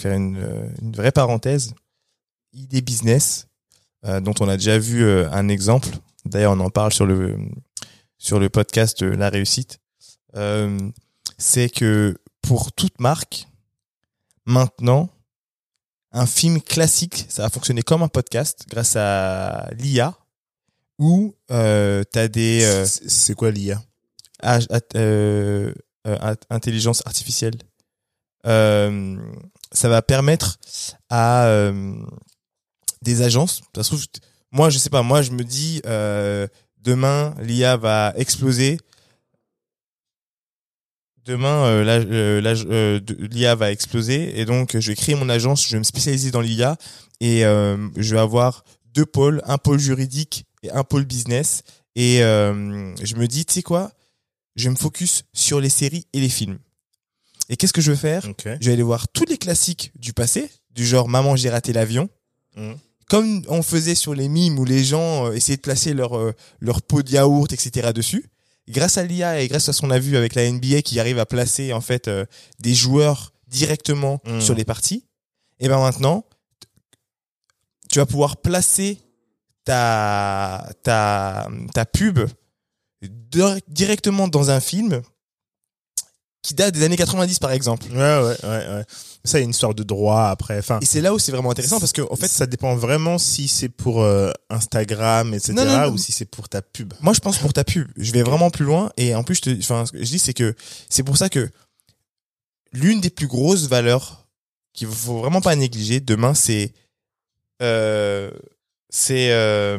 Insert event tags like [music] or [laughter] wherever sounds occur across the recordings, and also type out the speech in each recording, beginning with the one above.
faire une, euh, une vraie parenthèse. Idée business, euh, dont on a déjà vu euh, un exemple. D'ailleurs, on en parle sur le sur le podcast euh, La réussite. C'est que pour toute marque, maintenant, un film classique, ça va fonctionner comme un podcast grâce à l'IA, où euh, tu as des C'est- quoi l'IA ah, int- intelligence artificielle. Euh, ça va permettre à euh, des agences. Moi, je sais pas. Moi, je me dis euh, demain, l'IA va exploser. Demain, euh, l'IA va exploser et donc je vais créer mon agence. Je vais me spécialiser dans l'IA et je vais avoir deux pôles, un pôle juridique et un pôle business. Et je me dis, tu sais quoi Je me focus sur les séries et les films. Et qu'est-ce que je vais faire. Je vais aller voir tous les classiques du passé, du genre Maman, j'ai raté l'avion. Mhm. Comme on faisait sur les mimes où les gens euh, essayaient de placer leur, euh, leur pot de yaourt, etc. dessus. Grâce à l'IA et grâce à ce qu'on a vu avec la NBA qui arrive à placer en fait euh, des joueurs directement Mhm. sur les parties, et ben maintenant, tu vas pouvoir placer ta, ta, ta pub dir- directement dans un film qui date des années 90 par exemple. Ouais, ouais, ouais, ouais. Ça, il y a une histoire de droit après. Enfin, Et c'est là où c'est vraiment intéressant parce que en fait, ça dépend vraiment si c'est pour euh, Instagram, etc., Non, non, non. ou si c'est pour ta pub. moi je pense pour ta pub, je vais vraiment plus loin et en plus je te, enfin ce que je dis c'est que c'est pour ça que l'une des plus grosses valeurs qu'il faut vraiment pas négliger demain c'est euh, c'est euh,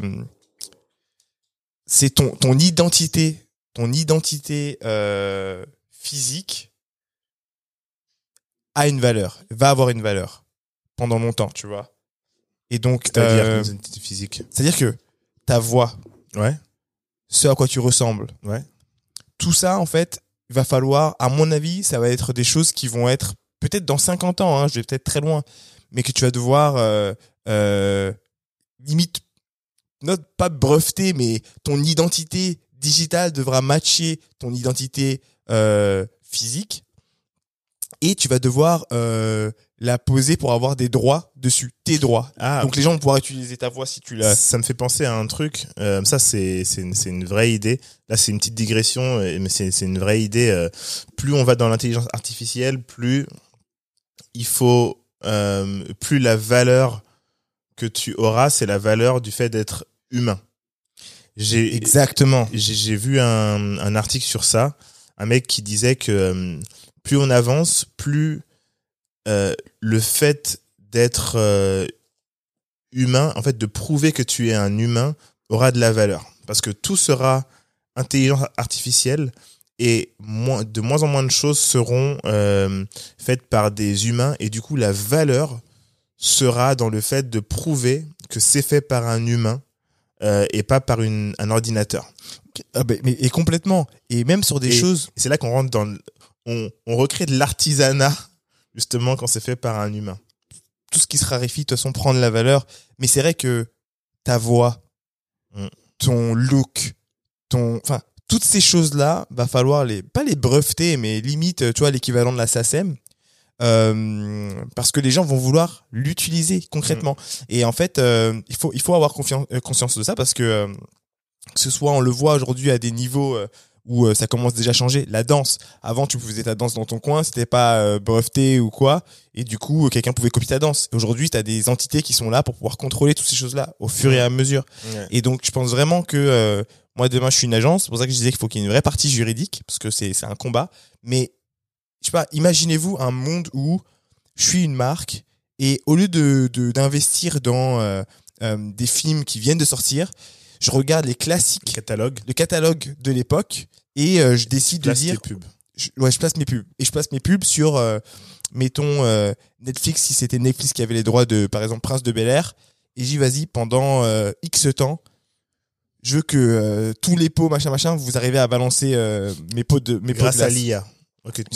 c'est ton ton identité ton identité euh, physique a une valeur va avoir une valeur pendant longtemps tu vois et donc C'est-à-dire euh, physique. c'est-à-dire que ta voix Ouais. ce à quoi tu ressembles. Ouais. Tout ça, en fait, il va falloir, à mon avis, ça va être des choses qui vont être peut-être dans 50 ans, hein, je vais peut-être très loin, mais que tu vas devoir euh, euh, limite, not pas breveter, mais ton identité digitale devra matcher ton identité euh, physique et tu vas devoir euh, la poser pour avoir des droits dessus, tes droits. Ah, Donc les gens vont pouvoir utiliser ta voix si tu la... ça me fait penser à un truc. euh, ça, c'est une, une vraie idée. Là, c'est une petite digression, mais c'est une vraie idée. plus on va dans l'intelligence artificielle, plus il faut, plus la valeur que tu auras, c'est la valeur du fait d'être humain. J'ai Exactement. j'ai j'ai vu un, un article sur ça, un mec qui disait que euh, plus on avance, plus euh, le fait d'être euh, humain, en fait, de prouver que tu es un humain, aura de la valeur. Parce que tout sera intelligence artificielle et de moins en moins de choses seront faites par des humains et du coup, la valeur sera dans le fait de prouver que c'est fait par un humain euh, et pas par une, un ordinateur. Ah ben, mais, et complètement. Et même sur des Et- choses. C'est là qu'on rentre dans, le- on, on recrée de l'artisanat justement quand c'est fait par un humain. Tout ce qui se raréfie, de toute façon, prend de la valeur. Mais c'est vrai que ta voix, Mm. ton look, ton. Enfin, toutes ces choses-là, va falloir les. Pas les breveter, mais limite, tu vois, l'équivalent de la SACEM. Euh, parce que les gens vont vouloir l'utiliser concrètement. Et en fait, euh, il, faut, il faut avoir confiance, euh, conscience de ça parce que, euh, que ce soit, on le voit aujourd'hui à des niveaux euh, où ça commence déjà à changer. La danse, avant, tu faisais ta danse dans ton coin, c'était pas breveté ou quoi. Et du coup, quelqu'un pouvait copier ta danse. Aujourd'hui, tu as des entités qui sont là pour pouvoir contrôler toutes ces choses-là au fur et à mesure. Et donc, je pense vraiment que euh, moi, demain, je suis une agence. C'est pour ça que je disais qu'il faut qu'il y ait une vraie partie juridique, parce que c'est c'est un combat. Mais, je sais pas, imaginez-vous un monde où je suis une marque et au lieu de de- d'investir dans euh, euh, des films qui viennent de sortir, je regarde les classiques, Catalogue. le catalogue de l'époque et euh, je décide de dire pubs. je, ouais, je place mes pubs. Et je place mes pubs sur, euh, mettons, euh, Netflix, si c'était Netflix qui avait les droits de, par exemple, Prince de Bel Air. Et j'y vas-y, pendant euh, X temps, je veux que euh, tous les pots, machin, machin, vous arrivez à balancer euh, mes pots de mes pots de Grâce à l'IA.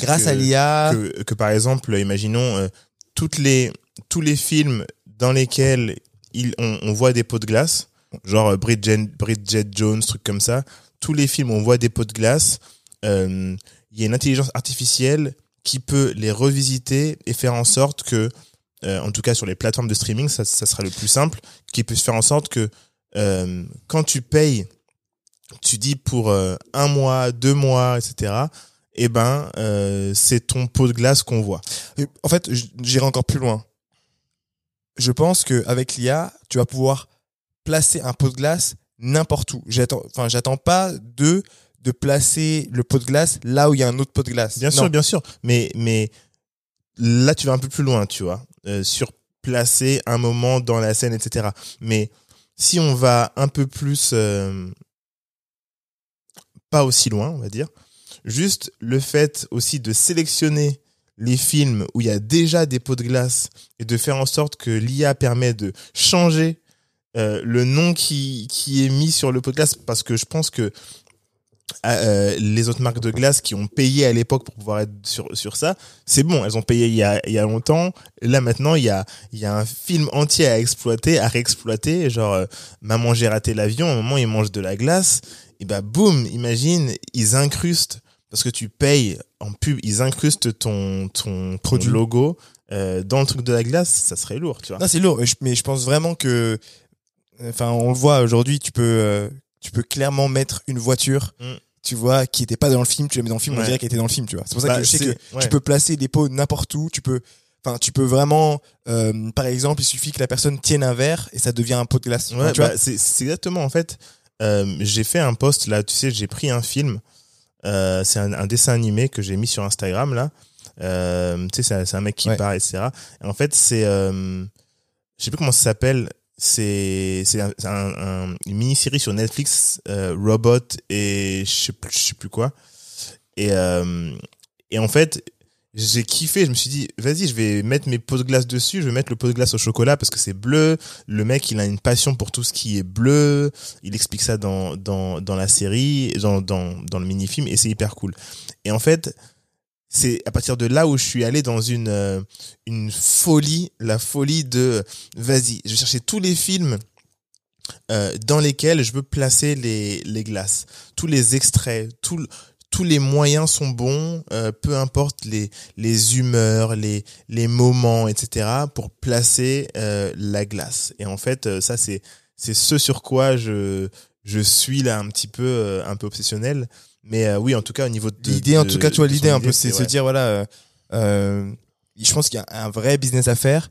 Grâce que- à l'IA. Que, que par exemple, imaginons euh, toutes les tous les films dans lesquels il, on, on voit des pots de glace, genre euh, Bridget, Bridget Jones, trucs comme ça. Tous les films où on voit des pots de glace, euh, il y a une intelligence artificielle qui peut les revisiter et faire en sorte que euh, en tout cas sur les plateformes de streaming, ça, ça sera le plus simple, qui puisse faire en sorte que quand tu payes, tu dis pour un mois, deux mois, etc. Eh ben, euh, c'est ton pot de glace qu'on voit. En fait, j'irai encore plus loin. Je pense que avec l'IA, tu vas pouvoir placer un pot de glace n'importe où. J'attends, enfin, j'attends pas de de placer le pot de glace là où il y a un autre pot de glace. Bien Non. sûr, bien sûr. Mais, mais là, tu vas un peu plus loin, tu vois, euh, sur placer un moment dans la scène, etc. Mais si on va un peu plus, euh, pas aussi loin, on va dire, juste le fait aussi de sélectionner les films où il y a déjà des pots de glace et de faire en sorte que l'IA permet de changer euh, le nom qui, qui est mis sur le pot de glace parce que je pense que euh, les autres marques de glace qui ont payé à l'époque pour pouvoir être sur, sur ça, c'est bon, elles ont payé il y a, il y a longtemps. Là maintenant, il y a, il y a un film entier à exploiter, à réexploiter. Genre, euh, Maman j'ai raté l'avion, à un moment ils mangent de la glace, et bah boum, imagine, ils incrustent, parce que tu payes en pub, ils incrustent ton, ton, Produit. logo euh, dans le truc de la glace, ça serait lourd, tu vois. Non, c'est lourd. mais je- pense vraiment que, enfin, on le voit aujourd'hui. Tu peux, euh, tu peux clairement mettre une voiture, Mm. tu vois, qui était pas dans le film. Tu la mets dans le film, on dirait qu'elle était dans le film. Tu vois. C'est pour ça Bah, que je sais que ouais. tu peux placer des pots n'importe où. Tu peux, enfin, tu peux vraiment, euh, par exemple, il suffit que la personne tienne un verre et ça devient un pot de glace. Enfin, Ouais, tu vois. bah, c'est c'est exactement en fait. euh, j'ai fait un post là, tu sais, j'ai pris un film. Euh, c'est un, un dessin animé que j'ai mis sur Instagram là. Euh, tu sais, c'est un- mec qui Ouais. part, etc. Et en fait, c'est, euh, je sais plus comment ça s'appelle. C'est c'est un, une mini série sur Netflix, euh, Robot et je sais plus, je sais plus quoi. Et et en fait, j'ai kiffé. Je me suis dit, vas-y, je vais mettre mes pots de glace dessus. Je vais mettre le pot de glace au chocolat parce que c'est bleu. Le mec, il a une passion pour tout ce qui est bleu. Il explique ça dans, dans, dans la série, dans, dans, dans le mini-film, et c'est hyper cool. Et en fait, c'est à partir de là où je suis allé dans une, euh, une folie, la folie de, vas-y, je vais chercher tous les films euh, dans lesquels je veux placer les, les glaces. Tous les extraits, tout, tous les moyens sont bons, euh, peu importe les, les humeurs, les, les moments, etc., pour placer euh, la glace. Et en fait, euh, ça, c'est, c'est ce sur quoi je, je suis là un petit peu, un peu obsessionnel. Mais euh, oui, en tout cas, au niveau de. L'idée, en tout cas, tu vois, l'idée un peu, c'est de se dire, voilà, je pense qu'il y a un vrai business à faire.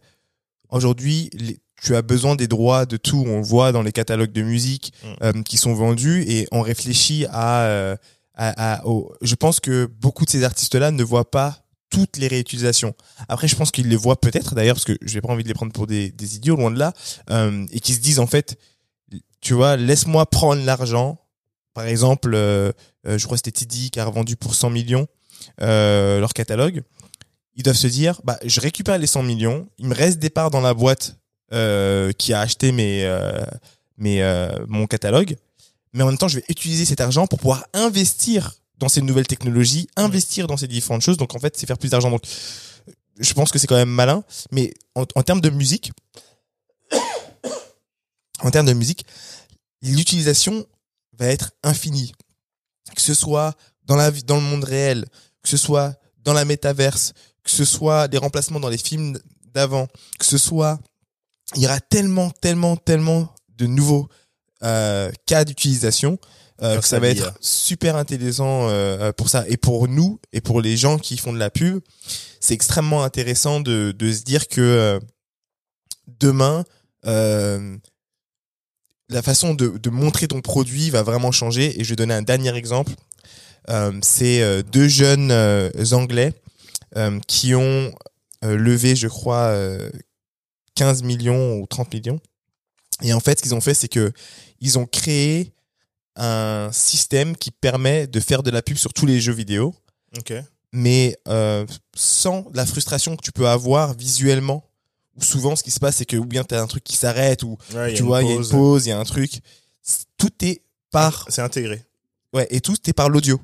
Aujourd'hui, les- tu as besoin des droits de tout. On le voit dans les catalogues de musique Mm. euh, qui sont vendus et on réfléchit à, euh, je pense que beaucoup de ces artistes-là ne voient pas toutes les réutilisations. Après, je pense qu'ils les voient peut-être d'ailleurs, parce que j'ai pas envie de les prendre pour des, idiots, loin de là, euh, et qui se disent en fait, tu vois, laisse-moi prendre l'argent. Par exemple, euh, euh, je crois que c'était Tidy qui a revendu pour 100 millions leur catalogue. Ils doivent se dire, bah, je récupère les 100 millions, il me reste des parts dans la boîte qui a acheté mes, mes, mon catalogue, mais en même temps, je vais utiliser cet argent pour pouvoir investir dans ces nouvelles technologies, investir dans ces différentes choses. Donc en fait, c'est faire plus d'argent. Donc je pense que c'est quand même malin, mais en, en termes de musique, [coughs] en termes de musique, l'utilisation va être infinie. Que ce soit dans la dans le monde réel, que ce soit dans la métaverse, que ce soit les remplacements dans les films d'avant, que ce soit, il y aura tellement, tellement, tellement de nouveaux euh, cas d'utilisation euh, ça va être super intéressant euh, pour ça. Et pour nous et pour les gens qui font de la pub, c'est extrêmement intéressant de, de se dire que euh, demain, euh, la façon de, de montrer ton produit va vraiment changer. Et je vais donner un dernier exemple. Euh, c'est euh, deux jeunes euh, Anglais euh, qui ont euh, levé, je crois, euh, 15 millions ou 30 millions. Et en fait, ce qu'ils ont fait, c'est que ils ont créé un système qui permet de faire de la pub sur tous les jeux vidéo, mais euh, sans la frustration que tu peux avoir visuellement. Où souvent, ce qui se passe, c'est que ou bien tu as un truc qui s'arrête, ou Ouais, tu vois, il y a une pause. il y a un truc. Tout est par C'est intégré. Ouais, et tout, c'était par l'audio.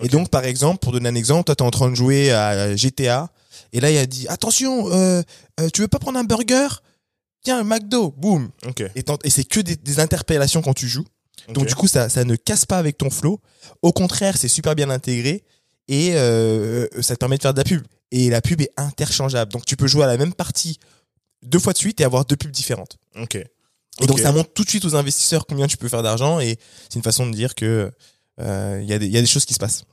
Et donc, par exemple, pour donner un exemple, toi, t'es en train de jouer à GTA, et là, il a dit, attention, euh, euh, tu veux pas prendre un burger? Tiens, un McDo, boum. Et, c'est que des, des interpellations quand tu joues. Donc, du coup, ça, ça ne casse pas avec ton flow. Au contraire, c'est super bien intégré, et euh, ça te permet de faire de la pub. et la pub est interchangeable. Donc tu peux jouer à la même partie deux fois de suite et avoir deux pubs différentes. Ok. Et donc ça montre tout de suite aux investisseurs combien tu peux faire d'argent et c'est une façon de dire que euh, y, il y a des choses qui se passent.